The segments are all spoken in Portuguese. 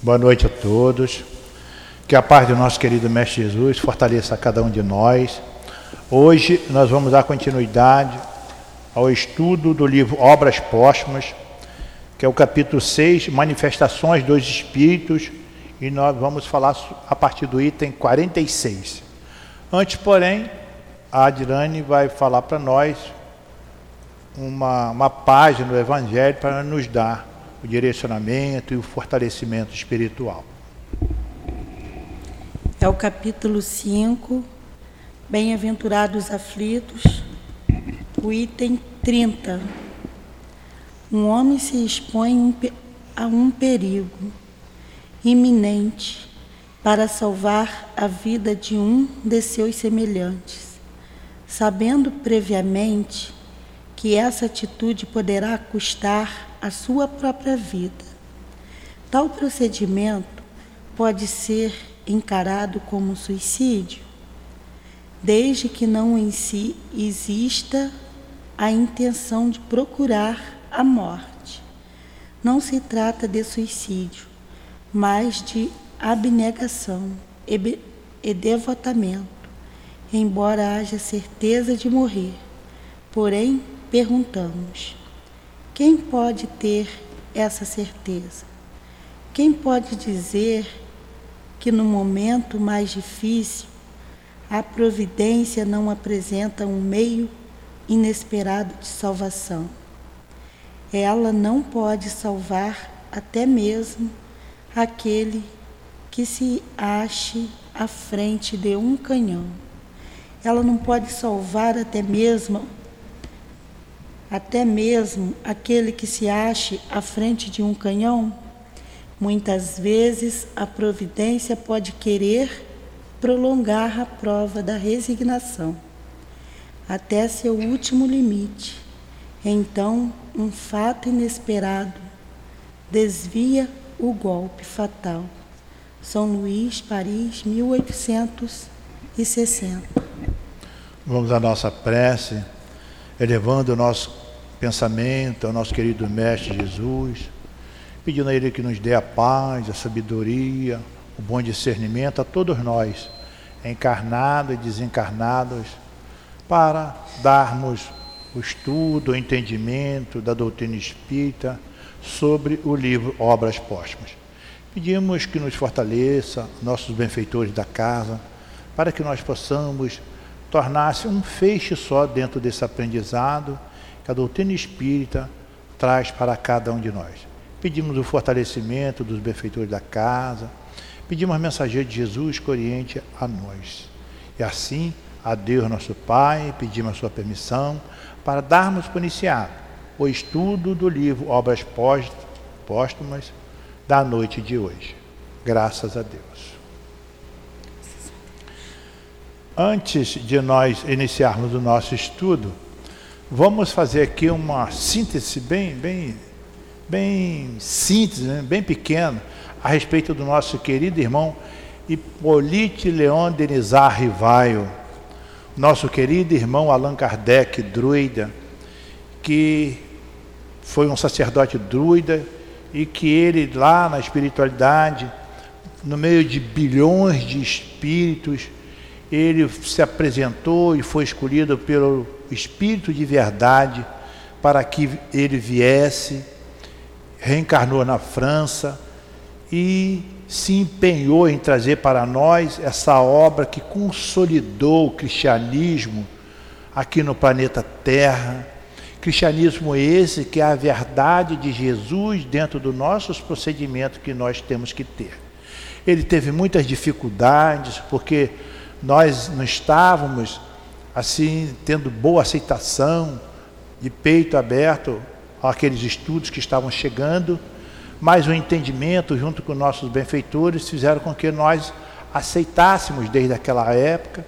Boa noite a todos. Que a paz do nosso querido Mestre Jesus fortaleça cada um de nós. Hoje nós vamos dar continuidade ao estudo do livro Obras Póstumas, que é o capítulo 6, Manifestações dos Espíritos, e nós vamos falar a partir do item 46. Antes, porém, a Adirane vai falar para nós uma, uma página do Evangelho para nos dar o direcionamento e o fortalecimento espiritual. É o capítulo 5, Bem-aventurados aflitos, o item 30. Um homem se expõe a um perigo iminente para salvar a vida de um de seus semelhantes, sabendo previamente que essa atitude poderá custar a sua própria vida. Tal procedimento pode ser encarado como suicídio, desde que não em si exista a intenção de procurar a morte. Não se trata de suicídio, mas de abnegação e devotamento, embora haja certeza de morrer. Porém, perguntamos: quem pode ter essa certeza? Quem pode dizer que no momento mais difícil a providência não apresenta um meio inesperado de salvação? Ela não pode salvar até mesmo aquele que se ache à frente de um canhão. Ela não pode salvar até mesmo até mesmo aquele que se ache à frente de um canhão? Muitas vezes a providência pode querer prolongar a prova da resignação até seu último limite. Então, um fato inesperado desvia o golpe fatal. São Luís, Paris, 1860. Vamos à nossa prece elevando o nosso pensamento ao nosso querido Mestre Jesus, pedindo a Ele que nos dê a paz, a sabedoria, o bom discernimento a todos nós, encarnados e desencarnados, para darmos o estudo, o entendimento da doutrina espírita sobre o livro Obras Póstumas. Pedimos que nos fortaleça, nossos benfeitores da casa, para que nós possamos tornar-se um feixe só dentro desse aprendizado que a doutrina espírita traz para cada um de nós. Pedimos o fortalecimento dos benfeitores da casa, pedimos a mensageira de Jesus que oriente a nós. E assim, a Deus nosso Pai, pedimos a sua permissão para darmos por iniciado o estudo do livro Obras Póstumas da noite de hoje. Graças a Deus. Antes de nós iniciarmos o nosso estudo, vamos fazer aqui uma síntese bem, bem, bem síntese, né? bem pequena, a respeito do nosso querido irmão Hippolyte Leon Denizar Rivaio, nosso querido irmão Allan Kardec, druida, que foi um sacerdote druida e que ele lá na espiritualidade, no meio de bilhões de espíritos, ele se apresentou e foi escolhido pelo Espírito de Verdade para que ele viesse, reencarnou na França e se empenhou em trazer para nós essa obra que consolidou o cristianismo aqui no planeta Terra. Cristianismo esse que é a verdade de Jesus dentro dos nossos procedimentos que nós temos que ter. Ele teve muitas dificuldades, porque nós não estávamos assim tendo boa aceitação, de peito aberto àqueles estudos que estavam chegando, mas o entendimento junto com nossos benfeitores fizeram com que nós aceitássemos desde aquela época.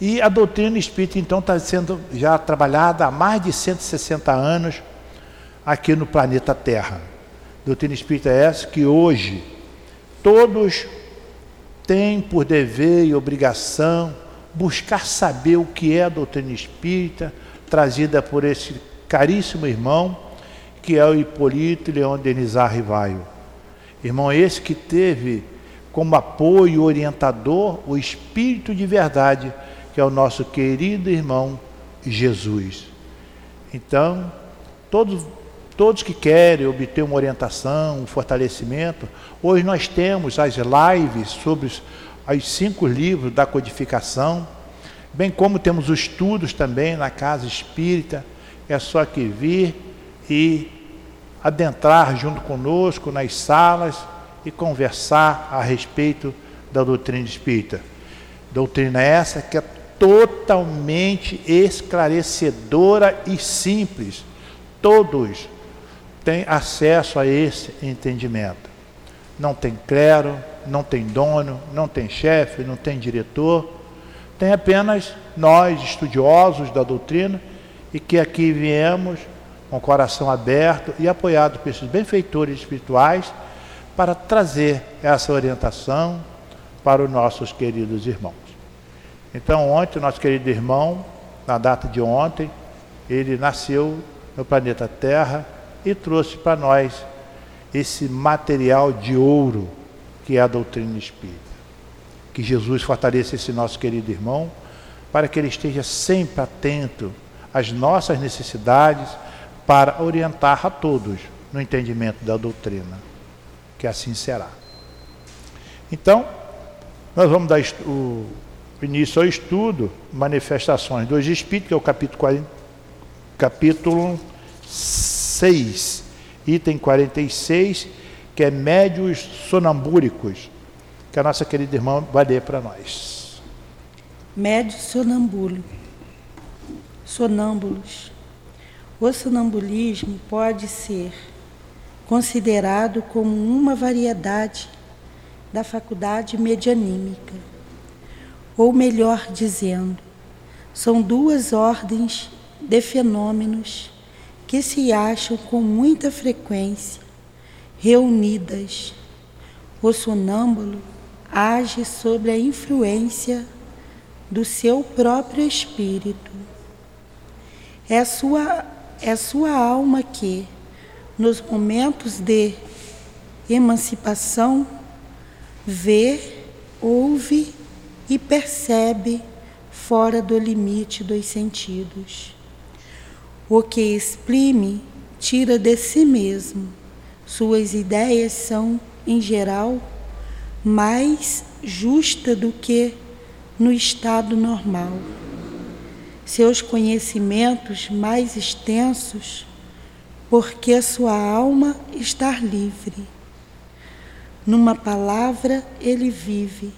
E a doutrina espírita então está sendo já trabalhada há mais de 160 anos aqui no planeta Terra. Doutrina espírita é essa que hoje todos tem por dever e obrigação buscar saber o que é a doutrina espírita, trazida por esse caríssimo irmão, que é o Hipólito Leão Denizar Rivaio. Irmão esse que teve como apoio orientador o Espírito de verdade, que é o nosso querido irmão Jesus. Então, todos, todos que querem obter uma orientação, um fortalecimento, hoje nós temos as lives sobre os, os cinco livros da codificação, bem como temos os estudos também na casa espírita. É só que vir e adentrar junto conosco nas salas e conversar a respeito da doutrina espírita. Doutrina essa que é totalmente esclarecedora e simples. Todos têm acesso a esse entendimento. Não tem clero, não tem dono, não tem chefe, não tem diretor, tem apenas nós, estudiosos da doutrina, e que aqui viemos com o coração aberto e apoiado por esses benfeitores espirituais para trazer essa orientação para os nossos queridos irmãos. Então, ontem, nosso querido irmão, na data de ontem, ele nasceu no planeta Terra e trouxe para nós esse material de ouro que é a doutrina espírita. Que Jesus fortaleça esse nosso querido irmão para que ele esteja sempre atento às nossas necessidades para orientar a todos no entendimento da doutrina. Que assim será. Então, nós vamos dar o início ao estudo Manifestações dos Espíritos, que é o capítulo, 40, capítulo 6, item 46 que é médios sonambúricos, que a nossa querida irmã vai ler para nós. Médios sonambulo. Sonâmbulos. O sonambulismo pode ser considerado como uma variedade da faculdade medianímica. Ou melhor dizendo, são duas ordens de fenômenos que se acham com muita frequência reunidas. O sonâmbulo age sob a influência do seu próprio espírito. É sua, é sua alma que, nos momentos de emancipação, vê, ouve e percebe fora do limite dos sentidos. O que exprime tira de si mesmo suas ideias são, em geral, mais justas do que no estado normal. Seus conhecimentos mais extensos, porque sua alma está livre. Numa palavra, ele vive,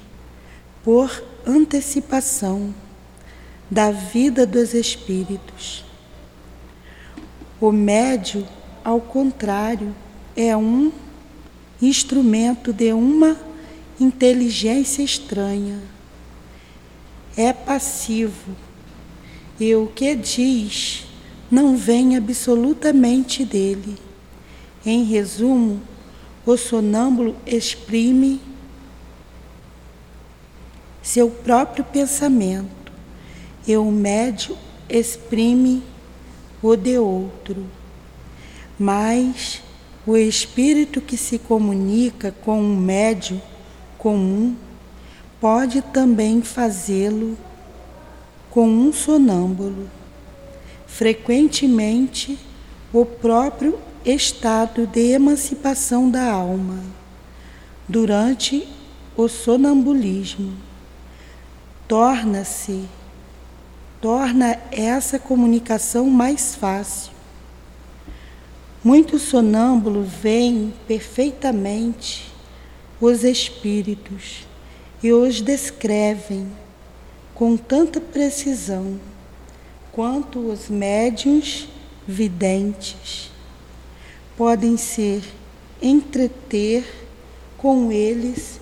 por antecipação, da vida dos espíritos. O médio, ao contrário, é um instrumento de uma inteligência estranha. É passivo e o que diz não vem absolutamente dele. Em resumo, o sonâmbulo exprime seu próprio pensamento e o médio exprime o de outro. Mas o espírito que se comunica com um médio comum pode também fazê-lo com um sonâmbulo. Frequentemente, o próprio estado de emancipação da alma, durante o sonambulismo, torna-se torna essa comunicação mais fácil Muitos sonâmbulos veem perfeitamente os espíritos e os descrevem com tanta precisão quanto os médiuns videntes podem ser entreter com eles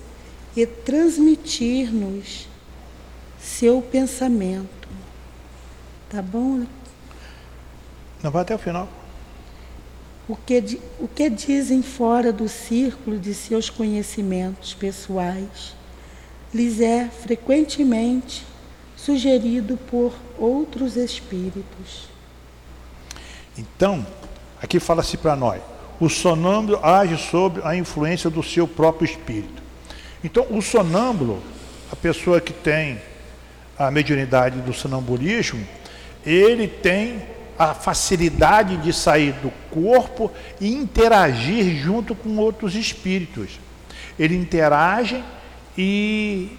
e transmitir-nos seu pensamento. Tá bom? Não vai até o final o que, o que dizem fora do círculo de seus conhecimentos pessoais lhes é frequentemente sugerido por outros espíritos. Então, aqui fala-se para nós: o sonâmbulo age sob a influência do seu próprio espírito. Então, o sonâmbulo, a pessoa que tem a mediunidade do sonambulismo, ele tem a facilidade de sair do corpo e interagir junto com outros espíritos. Ele interage e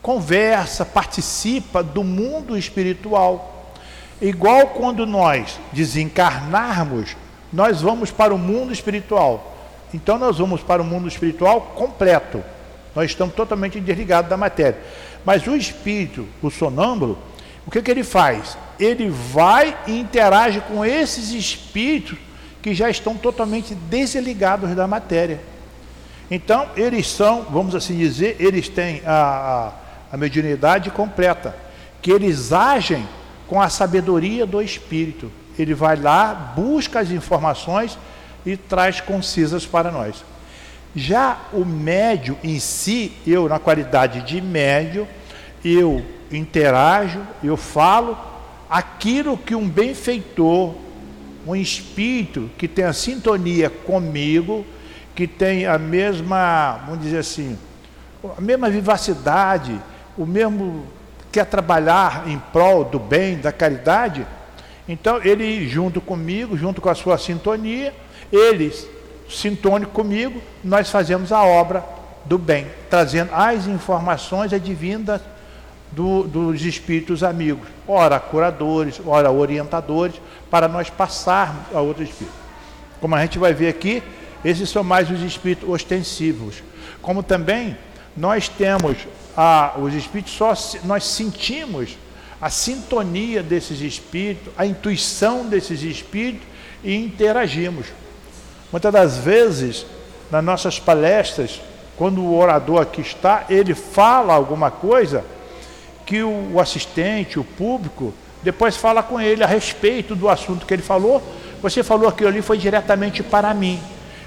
conversa, participa do mundo espiritual. Igual quando nós desencarnarmos, nós vamos para o mundo espiritual. Então nós vamos para o mundo espiritual completo. Nós estamos totalmente desligados da matéria. Mas o espírito, o sonâmbulo, o que, que ele faz? Ele vai e interage com esses espíritos que já estão totalmente desligados da matéria. Então, eles são, vamos assim dizer, eles têm a, a, a mediunidade completa, que eles agem com a sabedoria do espírito. Ele vai lá, busca as informações e traz concisas para nós. Já o médio em si, eu na qualidade de médio, eu interajo, eu falo aquilo que um benfeitor, um espírito que tem a sintonia comigo, que tem a mesma, vamos dizer assim, a mesma vivacidade, o mesmo quer trabalhar em prol do bem, da caridade, então ele junto comigo, junto com a sua sintonia, eles sintônico comigo, nós fazemos a obra do bem, trazendo as informações advindas do, dos espíritos amigos, ora curadores, ora orientadores, para nós passarmos a outros espíritos. Como a gente vai ver aqui, esses são mais os espíritos ostensivos. Como também nós temos a, os espíritos, só nós sentimos a sintonia desses espíritos, a intuição desses espíritos e interagimos. Muitas das vezes, nas nossas palestras, quando o orador aqui está, ele fala alguma coisa que o assistente, o público, depois fala com ele a respeito do assunto que ele falou. Você falou aquilo ali foi diretamente para mim.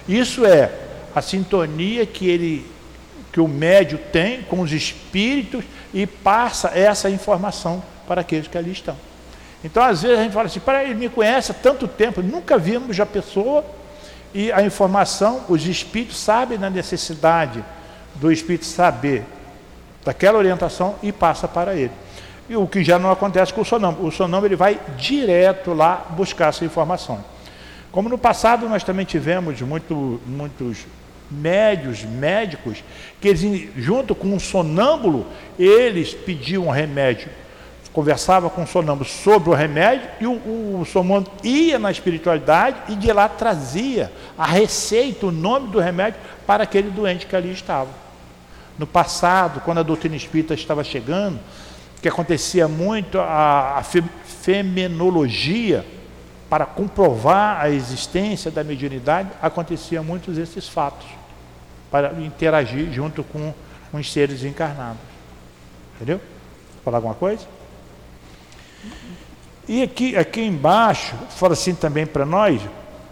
Isso é a sintonia que ele que o médio tem com os espíritos e passa essa informação para aqueles que ali estão. Então, às vezes a gente fala assim, para ele me conhece há tanto tempo, nunca vimos a pessoa e a informação, os espíritos sabem da necessidade do espírito saber daquela orientação e passa para ele. E o que já não acontece com o sonâmbulo. O sonâmbulo ele vai direto lá buscar essa informação. Como no passado nós também tivemos muito, muitos médios, médicos, que eles, junto com um sonâmbulo, eles pediam um remédio, conversava com o sonâmbulo sobre o remédio e o, o, o sonâmbulo ia na espiritualidade e de lá trazia a receita, o nome do remédio para aquele doente que ali estava. No passado, quando a doutrina espírita estava chegando, que acontecia muito a, a fenomenologia, para comprovar a existência da mediunidade, acontecia muitos desses fatos, para interagir junto com os seres encarnados. Entendeu? Falar alguma coisa? E aqui, aqui embaixo, fala assim também para nós,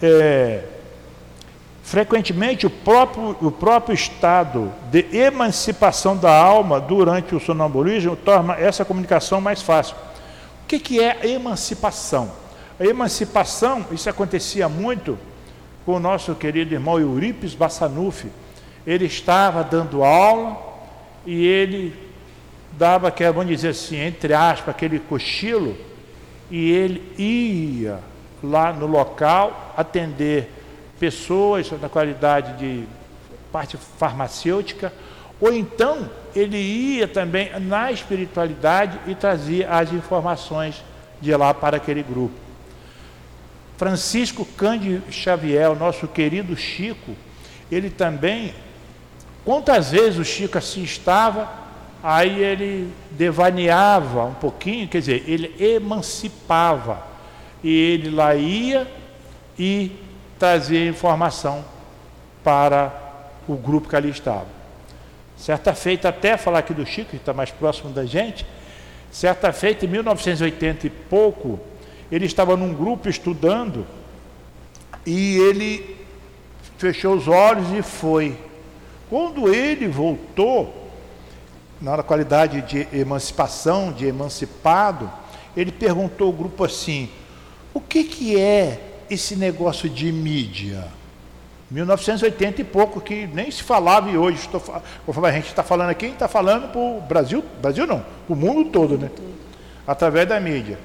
é, Frequentemente, o próprio, o próprio estado de emancipação da alma durante o sonambulismo torna essa comunicação mais fácil. O que, que é emancipação? A emancipação, isso acontecia muito com o nosso querido irmão Eurípides Bassanufi. Ele estava dando aula e ele dava, que vamos dizer assim, entre aspas, aquele cochilo, e ele ia lá no local atender pessoas na qualidade de parte farmacêutica, ou então ele ia também na espiritualidade e trazia as informações de lá para aquele grupo. Francisco Cândido Xavier, nosso querido Chico, ele também, quantas vezes o Chico assim estava, aí ele devaneava um pouquinho, quer dizer, ele emancipava, e ele lá ia e trazer informação para o grupo que ali estava. Certa feita, até falar aqui do Chico, que está mais próximo da gente, certa feita, em 1980 e pouco, ele estava num grupo estudando e ele fechou os olhos e foi. Quando ele voltou, na qualidade de emancipação, de emancipado, ele perguntou ao grupo assim: o que, que é esse negócio de mídia? 1980 e pouco, que nem se falava e hoje, estou, conforme a gente está falando aqui, está falando para o Brasil, Brasil não, o mundo todo, né? Através da mídia.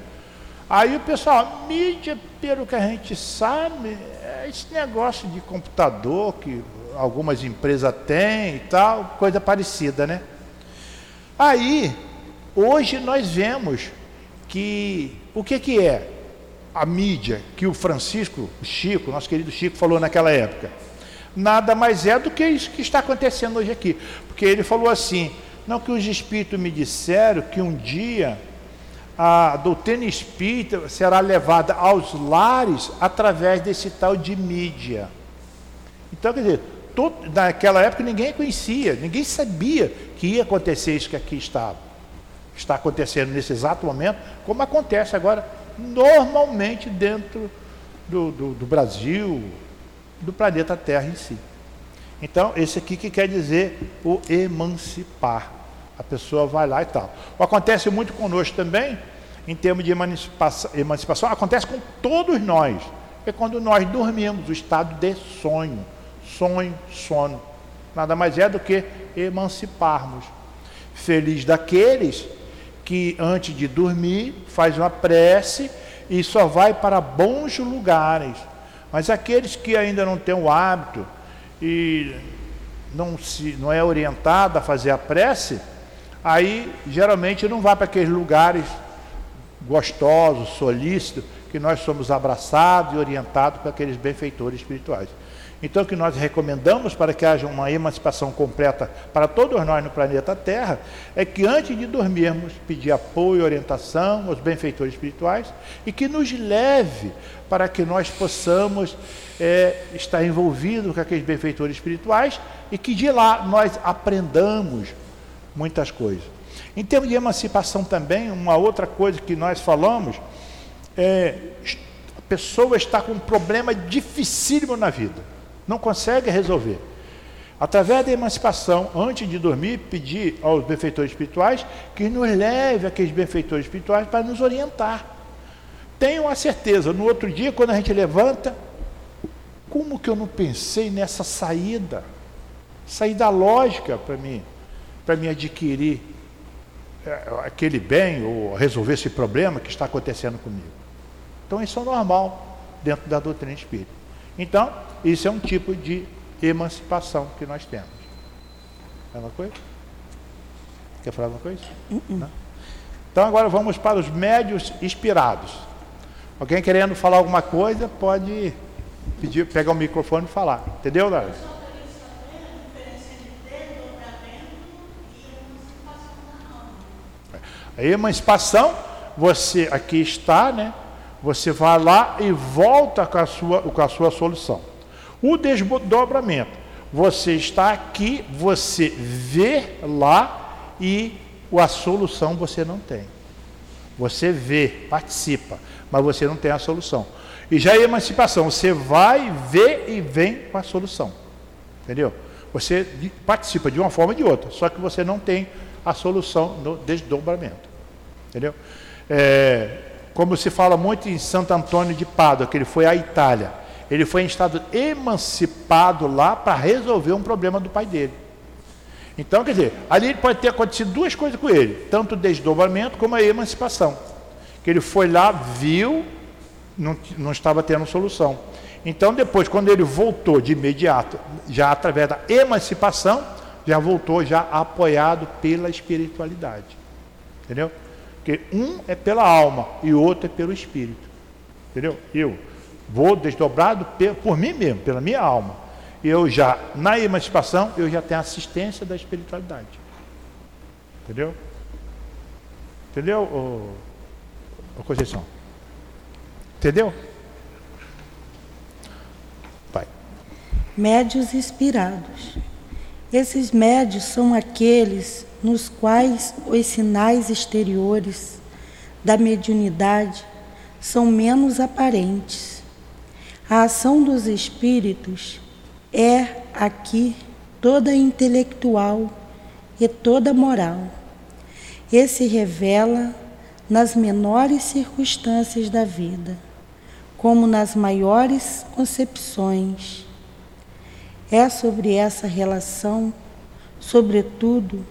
Aí o pessoal, mídia, pelo que a gente sabe, é esse negócio de computador que algumas empresas têm e tal, coisa parecida, né? Aí, hoje nós vemos que o que, que é a mídia que o Francisco, o Chico, nosso querido Chico, falou naquela época? Nada mais é do que isso que está acontecendo hoje aqui. Porque ele falou assim: não que os espíritos me disseram que um dia a doutrina espírita será levada aos lares através desse tal de mídia. Então, quer dizer, todo, naquela época ninguém conhecia, ninguém sabia que ia acontecer isso que aqui estava. Está acontecendo nesse exato momento, como acontece agora normalmente dentro do, do, do Brasil, do planeta Terra em si. Então, esse aqui que quer dizer o emancipar. A pessoa vai lá e tal. Acontece muito conosco também, em termos de emancipação, emancipação acontece com todos nós. É quando nós dormimos, o estado de sonho sonho, sono. Nada mais é do que emanciparmos. Feliz daqueles que antes de dormir faz uma prece e só vai para bons lugares. Mas aqueles que ainda não têm o hábito e não, se, não é orientado a fazer a prece, aí geralmente não vai para aqueles lugares gostosos, solícitos, que nós somos abraçados e orientados por aqueles benfeitores espirituais. Então, o que nós recomendamos para que haja uma emancipação completa para todos nós no planeta Terra é que antes de dormirmos, pedir apoio e orientação aos benfeitores espirituais e que nos leve para que nós possamos é, estar envolvidos com aqueles benfeitores espirituais e que de lá nós aprendamos muitas coisas. Em termos de emancipação também, uma outra coisa que nós falamos é a pessoa está com um problema dificílimo na vida não consegue resolver. Através da emancipação, antes de dormir, pedir aos benfeitores espirituais que nos leve aqueles benfeitores espirituais para nos orientar. Tenho a certeza, no outro dia, quando a gente levanta, como que eu não pensei nessa saída? Saída lógica para mim, para me adquirir é, aquele bem ou resolver esse problema que está acontecendo comigo. Então isso é normal dentro da doutrina espírita. Então, isso é um tipo de emancipação que nós temos. É uma coisa? Quer falar alguma coisa? Uh -uh. Então agora vamos para os médios inspirados. Alguém querendo falar alguma coisa, pode pedir, pegar o microfone e falar. Entendeu, Lars? A emancipação, você aqui está, né? Você vai lá e volta com a sua, com a sua solução. O desdobramento. Você está aqui, você vê lá e a solução você não tem. Você vê, participa, mas você não tem a solução. E já a emancipação, você vai, vê e vem com a solução. Entendeu? Você participa de uma forma ou de outra, só que você não tem a solução no desdobramento. Entendeu? É, como se fala muito em Santo Antônio de Pádua, que ele foi à Itália. Ele foi em estado emancipado lá para resolver um problema do pai dele. Então, quer dizer, ali pode ter acontecido duas coisas com ele, tanto o desdobramento como a emancipação. Que ele foi lá, viu, não, não estava tendo solução. Então, depois, quando ele voltou de imediato, já através da emancipação, já voltou já apoiado pela espiritualidade. Entendeu? Porque um é pela alma e o outro é pelo espírito. Entendeu? Eu vou desdobrado por mim mesmo, pela minha alma. Eu já, na emancipação, eu já tenho assistência da espiritualidade. Entendeu? Entendeu, ô, ô Conceição? Entendeu? Vai. Médios inspirados. Esses médios são aqueles nos quais os sinais exteriores da mediunidade são menos aparentes a ação dos espíritos é aqui toda intelectual e toda moral. E se revela nas menores circunstâncias da vida, como nas maiores concepções. É sobre essa relação, sobretudo,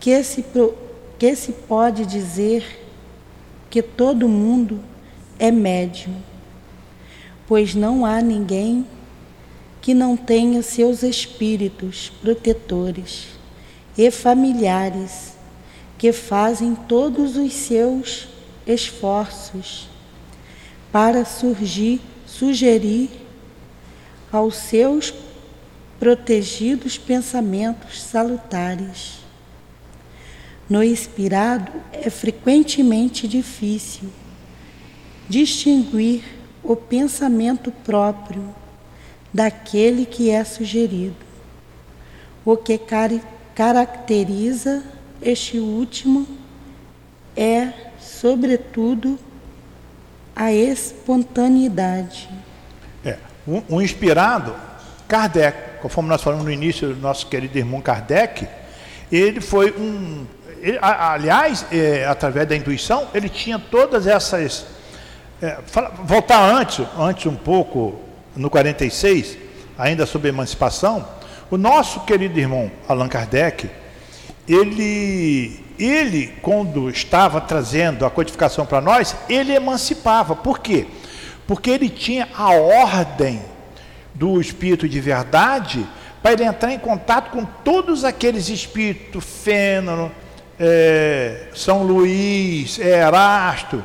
que se, que se pode dizer que todo mundo é médium, pois não há ninguém que não tenha seus espíritos protetores e familiares que fazem todos os seus esforços para surgir, sugerir aos seus protegidos pensamentos salutares. No inspirado é frequentemente difícil distinguir o pensamento próprio daquele que é sugerido. O que car caracteriza este último é, sobretudo, a espontaneidade. É, um, inspirado, Kardec, conforme nós falamos no início nosso querido irmão Kardec, ele foi um. Ele, aliás, é, através da intuição, ele tinha todas essas. É, fala, voltar antes, antes um pouco, no 46, ainda sobre emancipação, o nosso querido irmão Allan Kardec, ele, ele quando estava trazendo a codificação para nós, ele emancipava. Por quê? Porque ele tinha a ordem do espírito de verdade para ele entrar em contato com todos aqueles espíritos, Fênano, é, São Luís, Erasto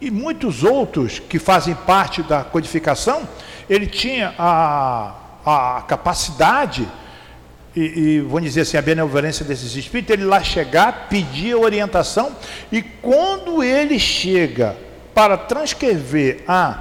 e muitos outros que fazem parte da codificação, ele tinha a, a capacidade e, e vamos dizer assim, a benevolência desses espíritos, ele lá chegar, pedir orientação, e quando ele chega para transcrever a,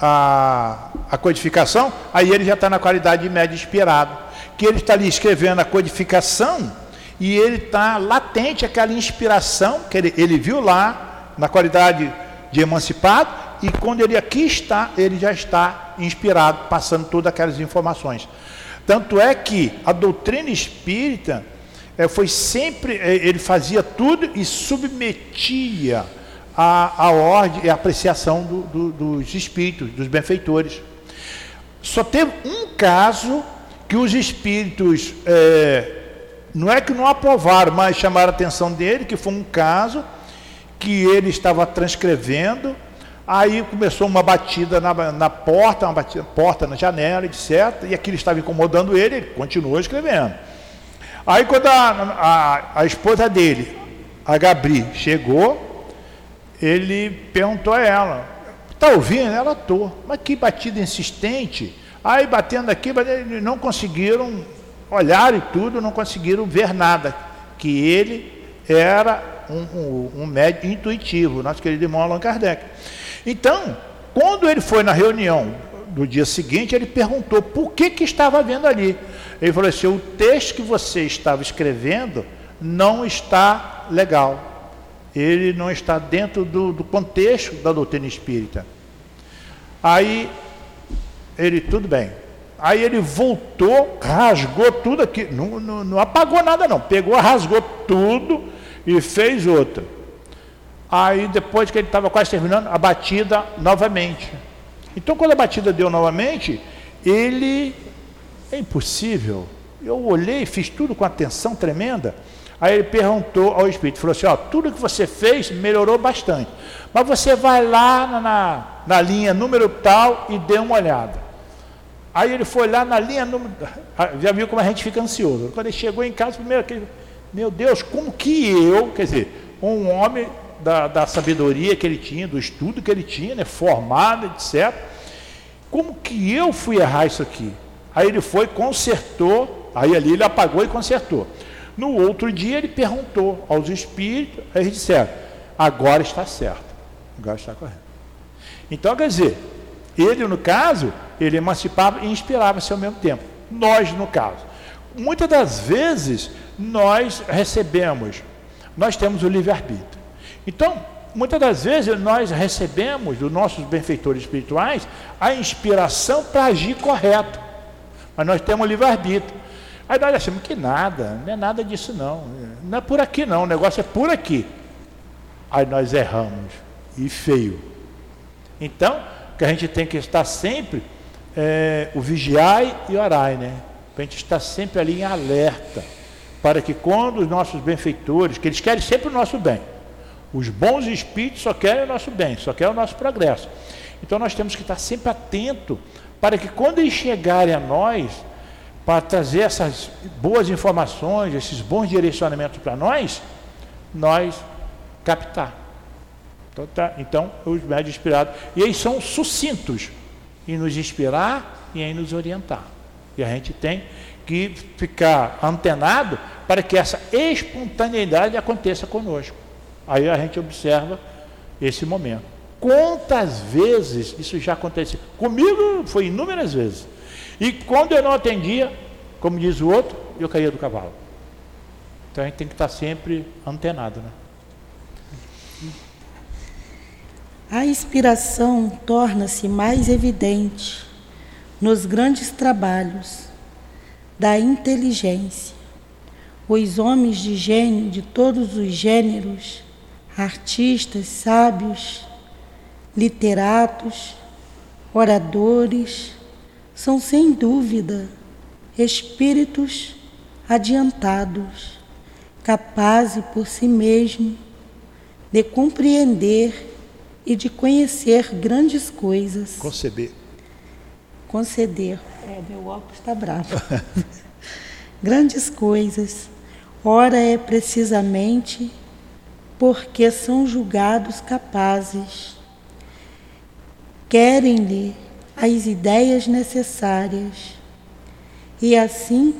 a, a codificação, aí ele já está na qualidade de médio inspirado, que ele está ali escrevendo a codificação, e ele está latente aquela inspiração, que ele, ele viu lá, na qualidade de emancipado, e quando ele aqui está, ele já está inspirado, passando todas aquelas informações. Tanto é que a doutrina espírita é, foi sempre, é, ele fazia tudo e submetia a, a ordem e a apreciação do, do, dos espíritos, dos benfeitores. Só teve um caso que os espíritos, é, não é que não aprovaram, mas chamaram a atenção dele, que foi um caso que ele estava transcrevendo Aí começou uma batida na, na porta, uma batida, porta na janela, etc. E aquilo estava incomodando ele, ele continuou escrevendo. Aí quando a, a, a esposa dele, a Gabri, chegou, ele perguntou a ela, está ouvindo? Ela estou. Mas que batida insistente. Aí batendo aqui, não conseguiram olhar e tudo, não conseguiram ver nada. Que ele era um, um, um médico intuitivo, nosso querido irmão Allan Kardec. Então, quando ele foi na reunião do dia seguinte, ele perguntou por que, que estava vendo ali. Ele falou assim: o texto que você estava escrevendo não está legal. Ele não está dentro do, do contexto da doutrina espírita. Aí ele, tudo bem. Aí ele voltou, rasgou tudo aqui, não, não, não apagou nada não, pegou, rasgou tudo e fez outra. Aí depois que ele estava quase terminando, a batida novamente. Então quando a batida deu novamente, ele é impossível. Eu olhei, fiz tudo com atenção tremenda. Aí ele perguntou ao Espírito, falou assim, ó, tudo que você fez melhorou bastante. Mas você vai lá na, na linha número tal e dê uma olhada. Aí ele foi lá na linha número. Já viu como a gente fica ansioso. Quando ele chegou em casa, primeiro que meu Deus, como que eu, quer dizer, um homem da, da sabedoria que ele tinha, do estudo que ele tinha, né, formado, etc. Como que eu fui errar isso aqui? Aí ele foi, consertou, aí ali ele apagou e consertou. No outro dia ele perguntou aos espíritos, aí eles disseram, agora está certo, agora está correto. Então, quer dizer, ele no caso, ele emancipava e inspirava-se ao mesmo tempo. Nós, no caso. Muitas das vezes, nós recebemos, nós temos o livre-arbítrio. Então, muitas das vezes nós recebemos dos nossos benfeitores espirituais a inspiração para agir correto. Mas nós temos livre-arbítrio. Aí nós achamos que nada, não é nada disso não. Não é por aqui não, o negócio é por aqui. Aí nós erramos. E feio. Então, que a gente tem que estar sempre é, o vigiai e orai, né? Para a gente estar sempre ali em alerta, para que quando os nossos benfeitores, que eles querem sempre o nosso bem, os bons espíritos só querem o nosso bem, só querem o nosso progresso. Então nós temos que estar sempre atento para que quando eles chegarem a nós, para trazer essas boas informações, esses bons direcionamentos para nós, nós captar. Então, tá, então, os médios inspirados, e eles são sucintos em nos inspirar e em nos orientar. E a gente tem que ficar antenado para que essa espontaneidade aconteça conosco. Aí a gente observa esse momento. Quantas vezes isso já aconteceu? Comigo foi inúmeras vezes. E quando eu não atendia, como diz o outro, eu caía do cavalo. Então a gente tem que estar sempre antenado. Né? A inspiração torna-se mais evidente nos grandes trabalhos da inteligência. Os homens de gênio de todos os gêneros artistas, sábios, literatos, oradores, são sem dúvida espíritos adiantados, capazes por si mesmo de compreender e de conhecer grandes coisas. Conceber. Conceder. É, meu óculos está bravo. grandes coisas. Ora é precisamente porque são julgados capazes. Querem-lhe as ideias necessárias. E assim.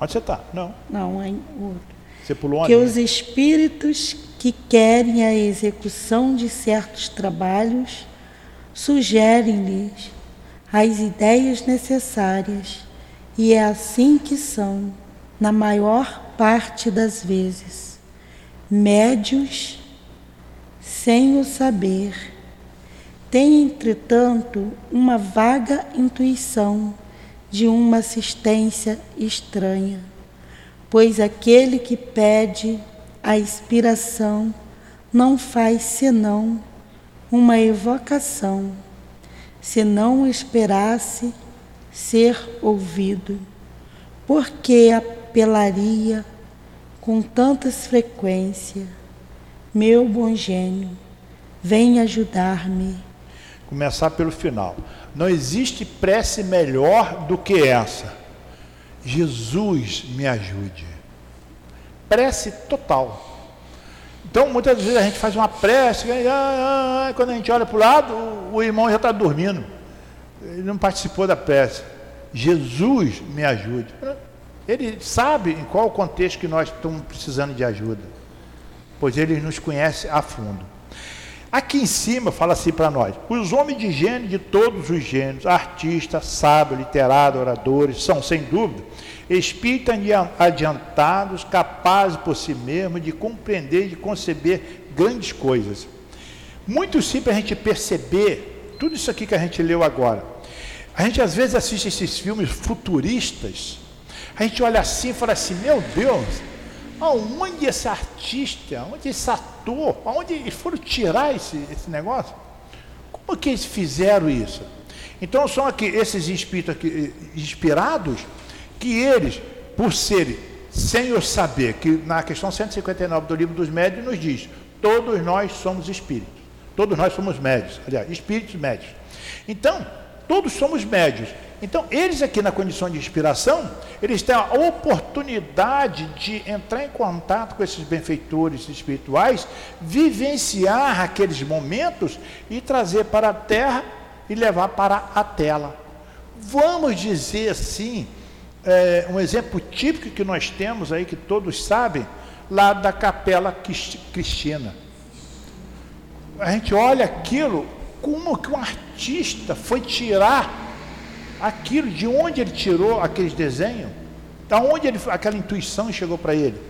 Onde você está? Não. Não, é outro. Você pulou Que os espíritos que querem a execução de certos trabalhos sugerem-lhes as ideias necessárias. E é assim que são, na maior parte das vezes médios sem o saber. Tem, entretanto, uma vaga intuição de uma assistência estranha, pois aquele que pede a inspiração não faz senão uma evocação, se não esperasse ser ouvido, porque apelaria com tantas frequência, meu bom gênio, vem ajudar-me. Começar pelo final. Não existe prece melhor do que essa. Jesus me ajude. Prece total. Então, muitas vezes a gente faz uma prece, e, ah, ah, quando a gente olha para o lado, o irmão já está dormindo. Ele não participou da prece. Jesus me ajude. Ele sabe em qual contexto que nós estamos precisando de ajuda, pois ele nos conhece a fundo. Aqui em cima fala assim para nós: os homens de gênero de todos os gêneros, artistas, sábios, literados, oradores, são sem dúvida espíritos adiantados, capazes por si mesmos de compreender e de conceber grandes coisas. Muito simples a gente perceber tudo isso aqui que a gente leu agora. A gente às vezes assiste esses filmes futuristas a gente olha assim e fala assim, meu Deus, aonde esse artista, aonde esse ator, aonde eles foram tirar esse, esse negócio? Como que eles fizeram isso? Então são aqui esses espíritos aqui, inspirados, que eles, por serem sem o saber, que na questão 159 do livro dos médios nos diz, todos nós somos espíritos, todos nós somos médios, aliás, espíritos médios. Então, todos somos médios. Então, eles aqui na condição de inspiração, eles têm a oportunidade de entrar em contato com esses benfeitores espirituais, vivenciar aqueles momentos e trazer para a terra e levar para a tela. Vamos dizer assim, é, um exemplo típico que nós temos aí, que todos sabem, lá da Capela Cristina. A gente olha aquilo, como que um artista foi tirar aquilo, de onde ele tirou aqueles desenhos, da onde ele, aquela intuição chegou para ele.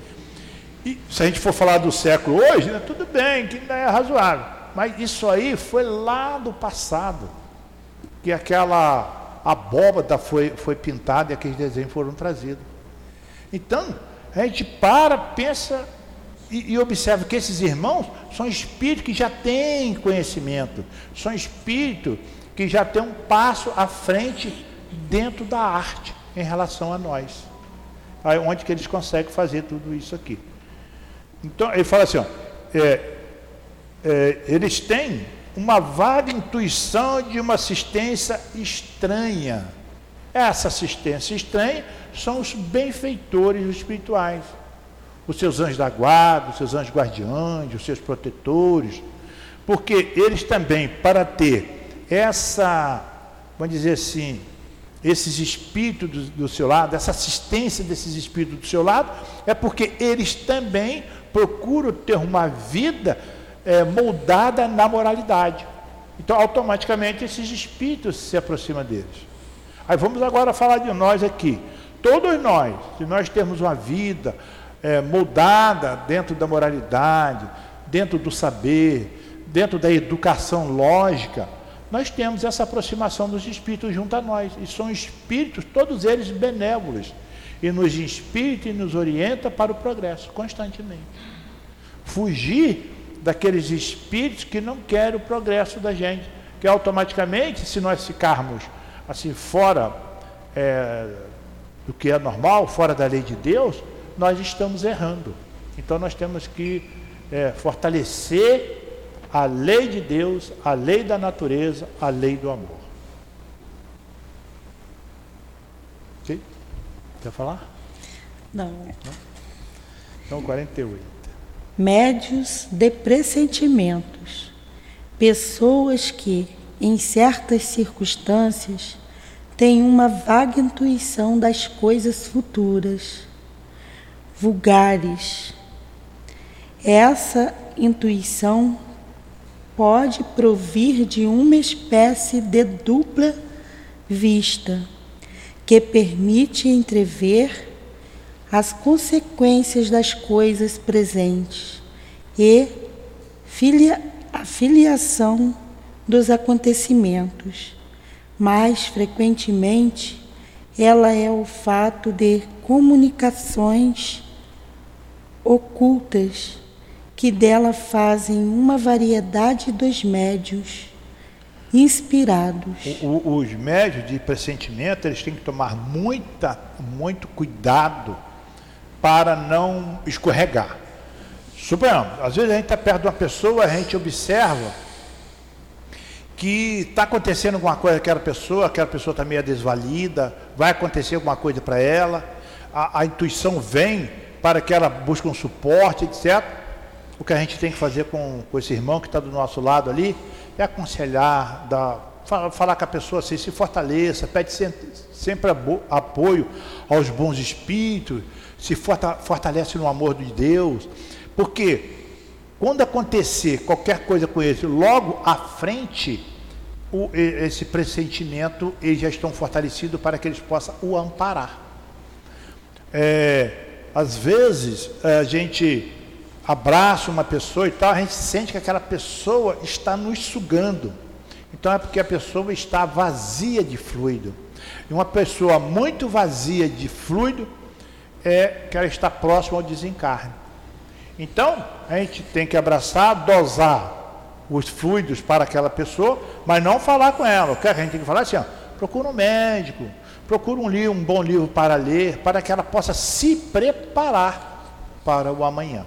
E se a gente for falar do século hoje, né, tudo bem, que ainda é razoável. Mas isso aí foi lá do passado, que aquela abóbada foi, foi pintada e aqueles desenhos foram trazidos. Então, a gente para, pensa e, e observa que esses irmãos são espíritos que já têm conhecimento, são espíritos que já tem um passo à frente dentro da arte em relação a nós. Aí, onde que eles conseguem fazer tudo isso aqui. Então, ele fala assim, ó, é, é, eles têm uma vaga intuição de uma assistência estranha. Essa assistência estranha são os benfeitores espirituais, os seus anjos da guarda, os seus anjos guardiães, os seus protetores, porque eles também, para ter essa, vamos dizer assim, esses espíritos do, do, seu lado, essa assistência desses espíritos do seu lado, é porque eles também procuram ter uma vida é, moldada na moralidade. Então, automaticamente, esses espíritos se aproximam deles. Aí vamos agora falar de nós aqui. Todos nós, se nós temos uma vida é, moldada dentro da moralidade, dentro do saber, dentro da educação lógica, nós temos essa aproximação dos espíritos junto a nós. E são espíritos, todos eles benévolos. E nos inspira e nos orienta para o progresso, constantemente. Fugir daqueles espíritos que não querem o progresso da gente. Que automaticamente, se nós ficarmos assim fora é, do que é normal, fora da lei de Deus, nós estamos errando. Então nós temos que é, fortalecer a lei de Deus, a lei da natureza, a lei do amor. Ok? Quer falar? Não. Não? Então, 48. Médios de pressentimentos. Pessoas que, em certas circunstâncias, têm uma vaga intuição das coisas futuras, vulgares. Essa intuição pode provir de uma espécie de dupla vista, que permite entrever as consequências das coisas presentes e filia, a filiação dos acontecimentos. Mais frequentemente, ela é o fato de comunicações ocultas que dela fazem uma variedade dos médios inspirados. O, o, os médios de pressentimento, eles têm que tomar muita, muito cuidado para não escorregar. Suponhamos, às vezes a gente está perto de uma pessoa, a gente observa que está acontecendo alguma coisa com aquela pessoa, aquela pessoa está meio desvalida, vai acontecer alguma coisa para ela, a, a intuição vem para que ela busque um suporte, etc o que a gente tem que fazer com, com esse irmão que está do nosso lado ali é aconselhar, dar, falar com a pessoa assim, se fortaleça, pede sempre, sempre apoio aos bons espíritos, se fortalece no amor de Deus, porque quando acontecer qualquer coisa com ele, logo à frente, o, esse pressentimento, eles já estão fortalecidos para que eles possam o amparar. É, às vezes, a gente abraça uma pessoa e tal, a gente sente que aquela pessoa está nos sugando. Então é porque a pessoa está vazia de fluido. E uma pessoa muito vazia de fluido é que ela está próxima ao desencarne. Então, a gente tem que abraçar, dosar os fluidos para aquela pessoa, mas não falar com ela. O que a gente tem que falar é assim, ó, procura um médico, procura um livro, um bom livro para ler, para que ela possa se preparar para o amanhã.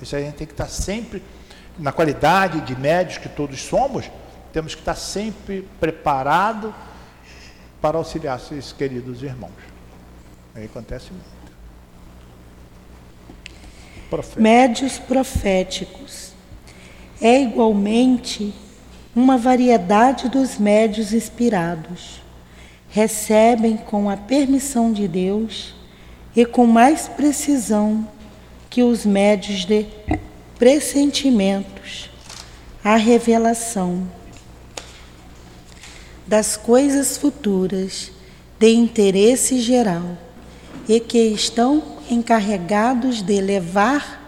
Isso aí a gente tem que estar sempre, na qualidade de médios que todos somos, temos que estar sempre preparado para auxiliar esses queridos irmãos. Aí acontece muito. Profético. Médios proféticos. É igualmente uma variedade dos médios inspirados. Recebem com a permissão de Deus e com mais precisão que os médios de pressentimentos, a revelação das coisas futuras de interesse geral e que estão encarregados de levar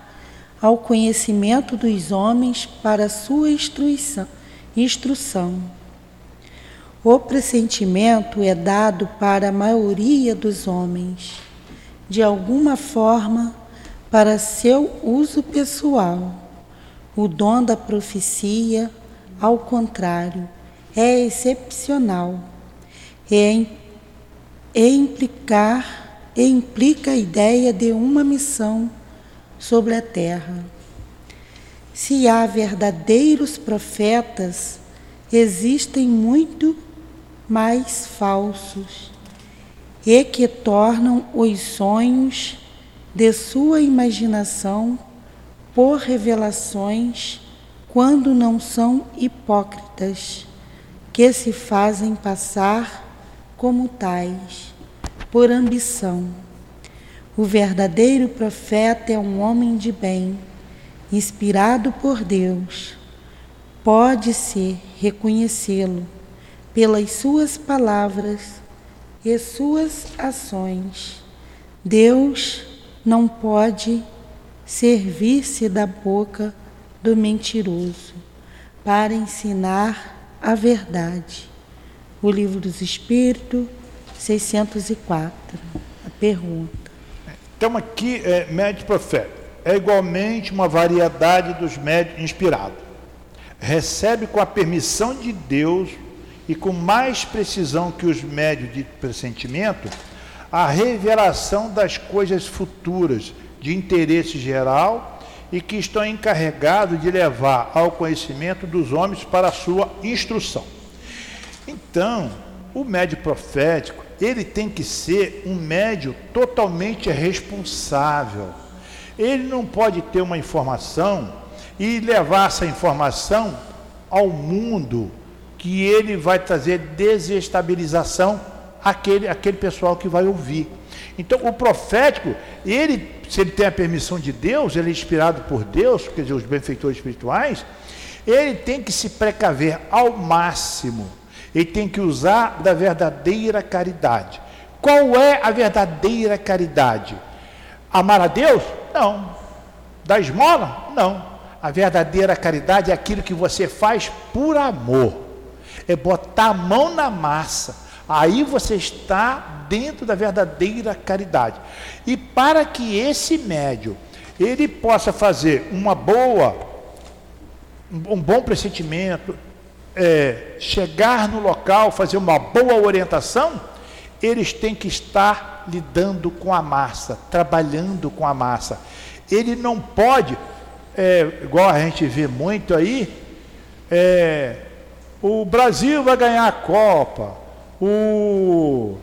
ao conhecimento dos homens para sua instrução. O pressentimento é dado para a maioria dos homens. De alguma forma, para seu uso pessoal. O dom da profecia, ao contrário, é excepcional e, e implicar e implica a ideia de uma missão sobre a terra. Se há verdadeiros profetas, existem muito mais falsos e que tornam os sonhos de sua imaginação por revelações quando não são hipócritas, que se fazem passar como tais, por ambição. O verdadeiro profeta é um homem de bem, inspirado por Deus. Pode-se reconhecê-lo pelas suas palavras e suas ações. Deus não pode servir-se da boca do mentiroso para ensinar a verdade. O Livro dos Espíritos, 604. A pergunta. Então aqui é médio profeta. É igualmente uma variedade dos médios inspirados. Recebe com a permissão de Deus e com mais precisão que os médios de pressentimento a revelação das coisas futuras de interesse geral e que estão encarregados de levar ao conhecimento dos homens para a sua instrução. Então, o médio profético, ele tem que ser um médio totalmente responsável. Ele não pode ter uma informação e levar essa informação ao mundo que ele vai trazer desestabilização àquele, àquele pessoal que vai ouvir. Então, o profético, ele, se ele tem a permissão de Deus, ele é inspirado por Deus, quer dizer, os benfeitores espirituais, ele tem que se precaver ao máximo. Ele tem que usar da verdadeira caridade. Qual é a verdadeira caridade? Amar a Deus? Não. Dar esmola? Não. A verdadeira caridade é aquilo que você faz por amor é botar a mão na massa. Aí você está dentro da verdadeira caridade. E para que esse médio ele possa fazer uma boa, um bom pressentimento, é, chegar no local, fazer uma boa orientação, eles têm que estar lidando com a massa, trabalhando com a massa. Ele não pode, é, igual a gente vê muito aí, é, o Brasil vai ganhar a Copa, o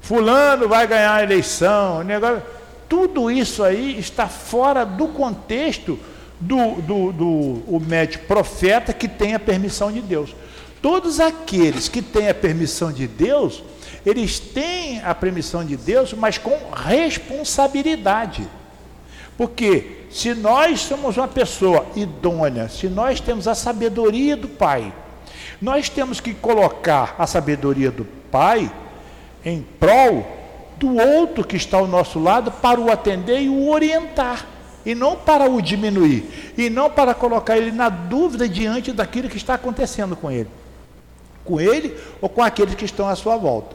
fulano vai ganhar a eleição, negócio, tudo isso aí está fora do contexto do, do, do o médico profeta que tem a permissão de Deus. Todos aqueles que têm a permissão de Deus, eles têm a permissão de Deus, mas com responsabilidade. Porque se nós somos uma pessoa idônea, se nós temos a sabedoria do Pai, nós temos que colocar a sabedoria do Pai em prol do outro que está ao nosso lado para o atender e o orientar, e não para o diminuir, e não para colocar ele na dúvida diante daquilo que está acontecendo com ele, com ele ou com aqueles que estão à sua volta.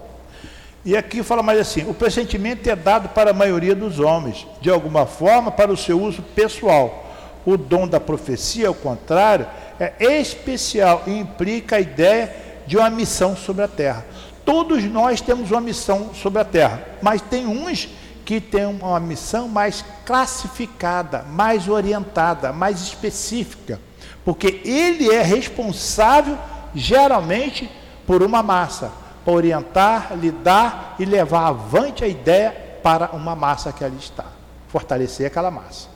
E aqui fala mais assim: o pressentimento é dado para a maioria dos homens, de alguma forma para o seu uso pessoal. O dom da profecia, ao contrário, é especial e implica a ideia de uma missão sobre a terra. Todos nós temos uma missão sobre a terra, mas tem uns que têm uma missão mais classificada, mais orientada, mais específica, porque ele é responsável geralmente por uma massa, para orientar, lidar e levar avante a ideia para uma massa que ali está, fortalecer aquela massa.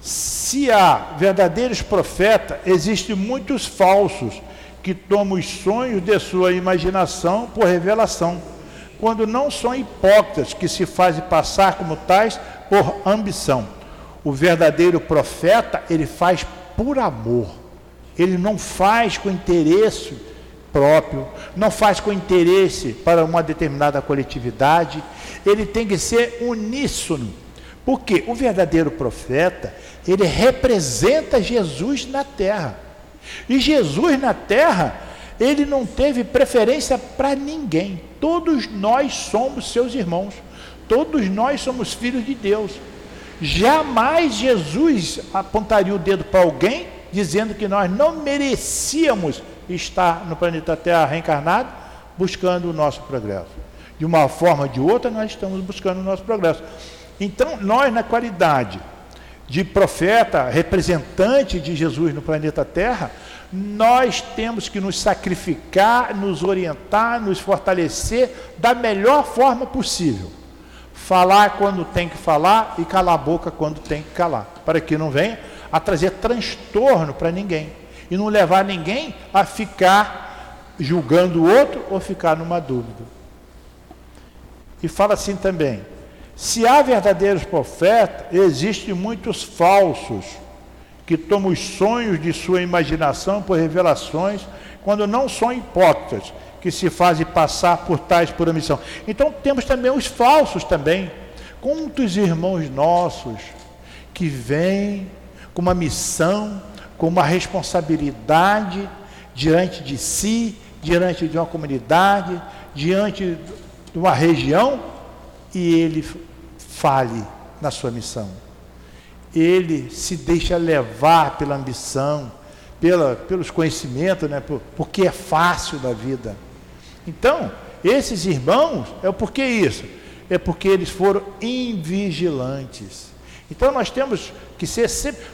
Se há verdadeiros profetas, existem muitos falsos que tomam os sonhos de sua imaginação por revelação, quando não são hipócritas que se fazem passar como tais por ambição. O verdadeiro profeta, ele faz por amor. Ele não faz com interesse próprio, não faz com interesse para uma determinada coletividade. Ele tem que ser uníssono. Porque o verdadeiro profeta, ele representa Jesus na terra. E Jesus na terra, ele não teve preferência para ninguém. Todos nós somos seus irmãos. Todos nós somos filhos de Deus. Jamais Jesus apontaria o dedo para alguém dizendo que nós não merecíamos está no planeta Terra reencarnado buscando o nosso progresso. De uma forma ou de outra, nós estamos buscando o nosso progresso. Então, nós, na qualidade de profeta, representante de Jesus no planeta Terra, nós temos que nos sacrificar, nos orientar, nos fortalecer da melhor forma possível. Falar quando tem que falar e calar a boca quando tem que calar, para que não venha a trazer transtorno para ninguém e não levar ninguém a ficar julgando o outro ou ficar numa dúvida. E fala assim também: se há verdadeiros profetas, existem muitos falsos que tomam os sonhos de sua imaginação por revelações, quando não são hipócritas, que se fazem passar por tais por omissão. Então temos também os falsos também. Quantos irmãos nossos que vêm com uma missão, com uma responsabilidade diante de si, diante de uma comunidade, diante de uma região, e ele fale na sua missão. Ele se deixa levar pela ambição, pela, pelos conhecimentos, né, por, porque é fácil da vida. Então, esses irmãos, é por que isso? É porque eles foram invigilantes. Então nós temos que ser,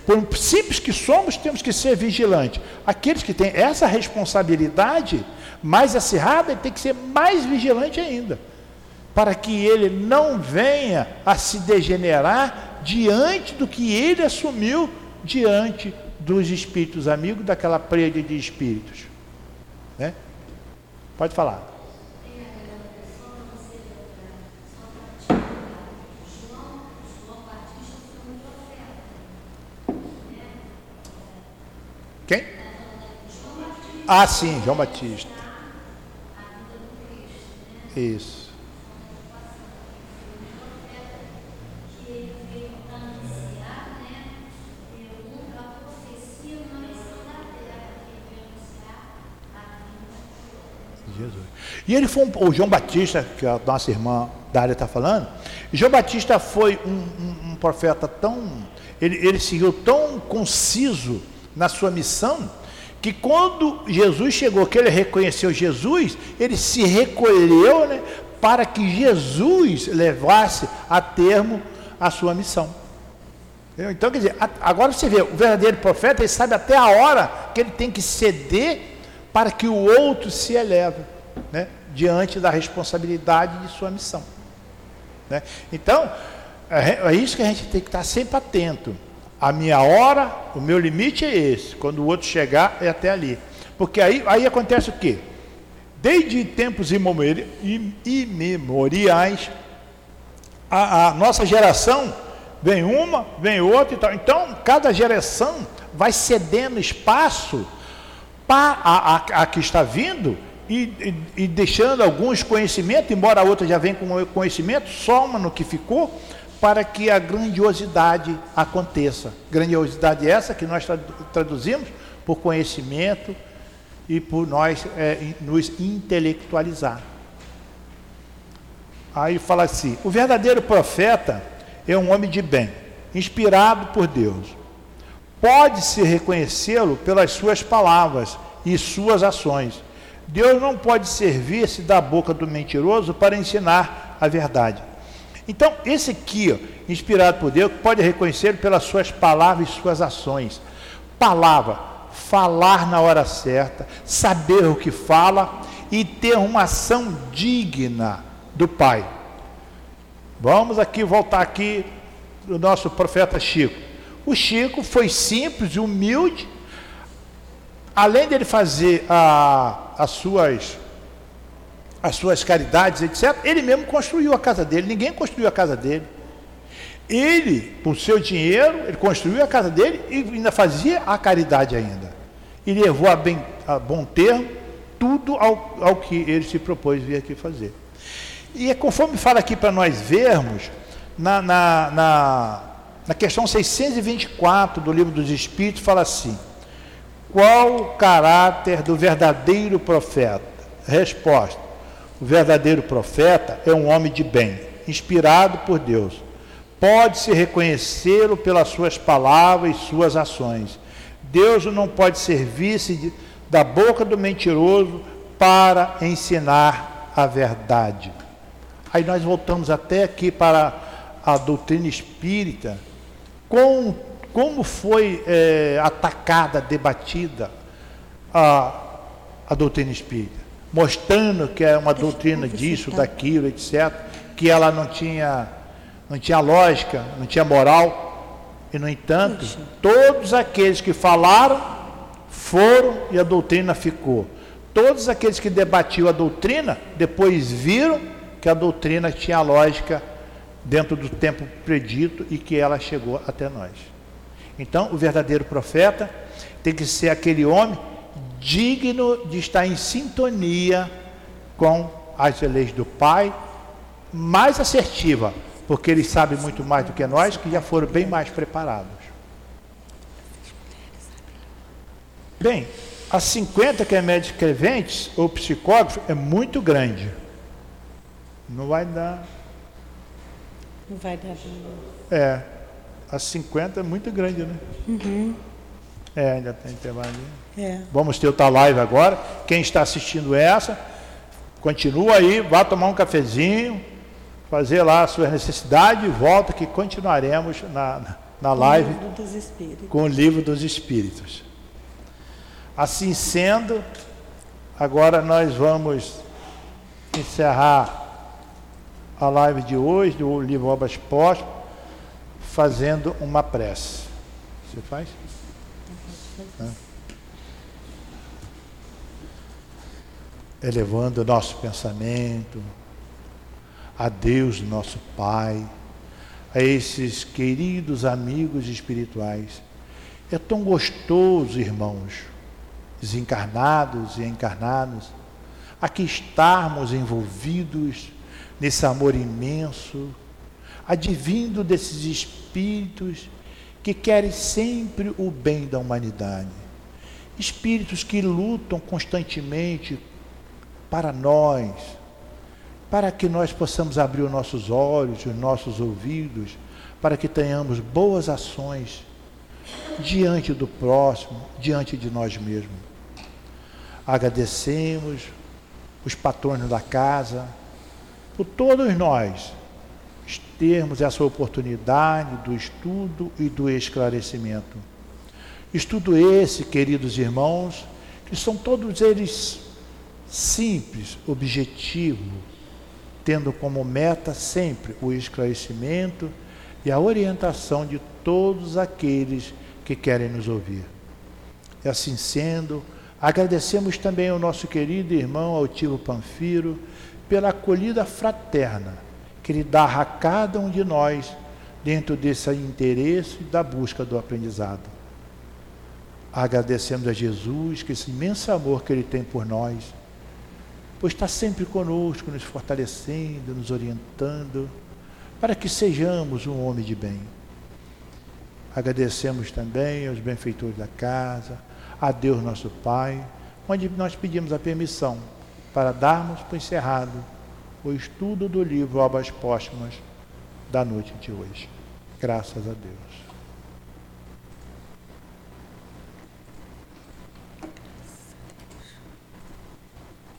por simples que somos, temos que ser vigilantes. Aqueles que têm essa responsabilidade mais acirrada, tem que ser mais vigilante ainda para que ele não venha a se degenerar diante do que ele assumiu diante dos espíritos amigos daquela prede de espíritos. Né? Pode falar. Quem? Ah, sim, João Batista. Isso. E ele foi um, o João Batista, que a nossa irmã Dália está falando, João Batista foi um, um, um profeta tão. Ele, ele seguiu tão conciso na sua missão, que quando Jesus chegou, que ele reconheceu Jesus, ele se recolheu né, para que Jesus levasse a termo a sua missão. Então, quer dizer, agora você vê, o verdadeiro profeta, ele sabe até a hora que ele tem que ceder para que o outro se eleve né, diante da responsabilidade de sua missão. Né? Então, é, é isso que a gente tem que estar sempre atento. A minha hora, o meu limite é esse. Quando o outro chegar, é até ali. Porque aí, aí acontece o quê? Desde tempos imemoriais, a, a nossa geração vem uma, vem outra e tal. Então, cada geração vai cedendo espaço para a, a, a que está vindo e, e, deixando alguns conhecimentos, embora a outra já venha com conhecimento, soma no que ficou, para que a grandiosidade aconteça. Grandiosidade essa que nós traduzimos por conhecimento e por nós é, nos intelectualizar. Aí fala assim: o verdadeiro profeta é um homem de bem, inspirado por Deus pode-se reconhecê-lo pelas suas palavras e suas ações. Deus não pode servir-se da boca do mentiroso para ensinar a verdade. Então, esse aqui, ó, inspirado por Deus, pode reconhecer pelas suas palavras e suas ações. Palavra, falar na hora certa, saber o que fala e ter uma ação digna do Pai. Vamos aqui voltar aqui do nosso profeta Chico. O Chico foi simples e humilde. Além dele fazer a, as, suas, as suas caridades, etc., ele mesmo construiu a casa dele. Ninguém construiu a casa dele. Ele, com seu dinheiro, ele construiu a casa dele e ainda fazia a caridade ainda. E levou a, bem, a bom termo tudo ao, ao que ele se propôs vir aqui fazer. E é conforme fala aqui para nós vermos, na, na, na na questão 624 do Livro dos Espíritos, fala assim: Qual o caráter do verdadeiro profeta? Resposta: O verdadeiro profeta é um homem de bem, inspirado por Deus. Pode-se reconhecê-lo pelas suas palavras e suas ações. Deus não pode servir-se da boca do mentiroso para ensinar a verdade. Aí nós voltamos até aqui para a doutrina espírita, com, como foi é, atacada, debatida a, a doutrina espírita, mostrando que é uma doutrina disso, daquilo, etc., que ela não tinha, não tinha lógica, não tinha moral. E, no entanto, todos aqueles que falaram foram e a doutrina ficou. Todos aqueles que debatiam a doutrina, depois viram que a doutrina tinha lógica dentro do tempo predito e que ela chegou até nós. Então, o verdadeiro profeta tem que ser aquele homem digno de estar em sintonia com as leis do Pai, mais assertiva, porque ele sabe muito mais do que nós, que já foram bem mais preparados. Bem, a 50 que é médico escreventes ou psicógrafo é muito grande. Não vai dar. Não vai dar. É. A 50 é muito grande, né? Uhum. É, ainda tem intervalo. É. Vamos ter outra live agora. Quem está assistindo essa, continua aí, vá tomar um cafezinho, fazer lá a sua necessidade e volta que continuaremos na, na live com o livro dos Espíritos. Assim sendo, agora nós vamos encerrar a live de hoje do livro Obras Póstumas fazendo uma prece. Você faz? Elevando o nosso pensamento a Deus, nosso Pai, a esses queridos amigos espirituais. É tão gostoso, irmãos, desencarnados e encarnados, aqui estarmos envolvidos nesse amor imenso, advindo desses espíritos que querem sempre o bem da humanidade. Espíritos que lutam constantemente para nós, para que nós possamos abrir os nossos olhos, os nossos ouvidos, para que tenhamos boas ações diante do próximo, diante de nós mesmos. Agradecemos os patronos da casa, por todos nós termos essa oportunidade do estudo e do esclarecimento. Estudo esse, queridos irmãos, que são todos eles simples, objetivo, tendo como meta sempre o esclarecimento e a orientação de todos aqueles que querem nos ouvir. E assim sendo, agradecemos também ao nosso querido irmão Altivo Panfiro, pela acolhida fraterna que Ele dá a cada um de nós dentro desse interesse da busca do aprendizado. Agradecemos a Jesus que esse imenso amor que Ele tem por nós, pois está sempre conosco, nos fortalecendo, nos orientando, para que sejamos um homem de bem. Agradecemos também aos benfeitores da casa, a Deus nosso Pai, onde nós pedimos a permissão para darmos por encerrado o estudo do livro Obras Póstumas da noite de hoje. Graças a Deus.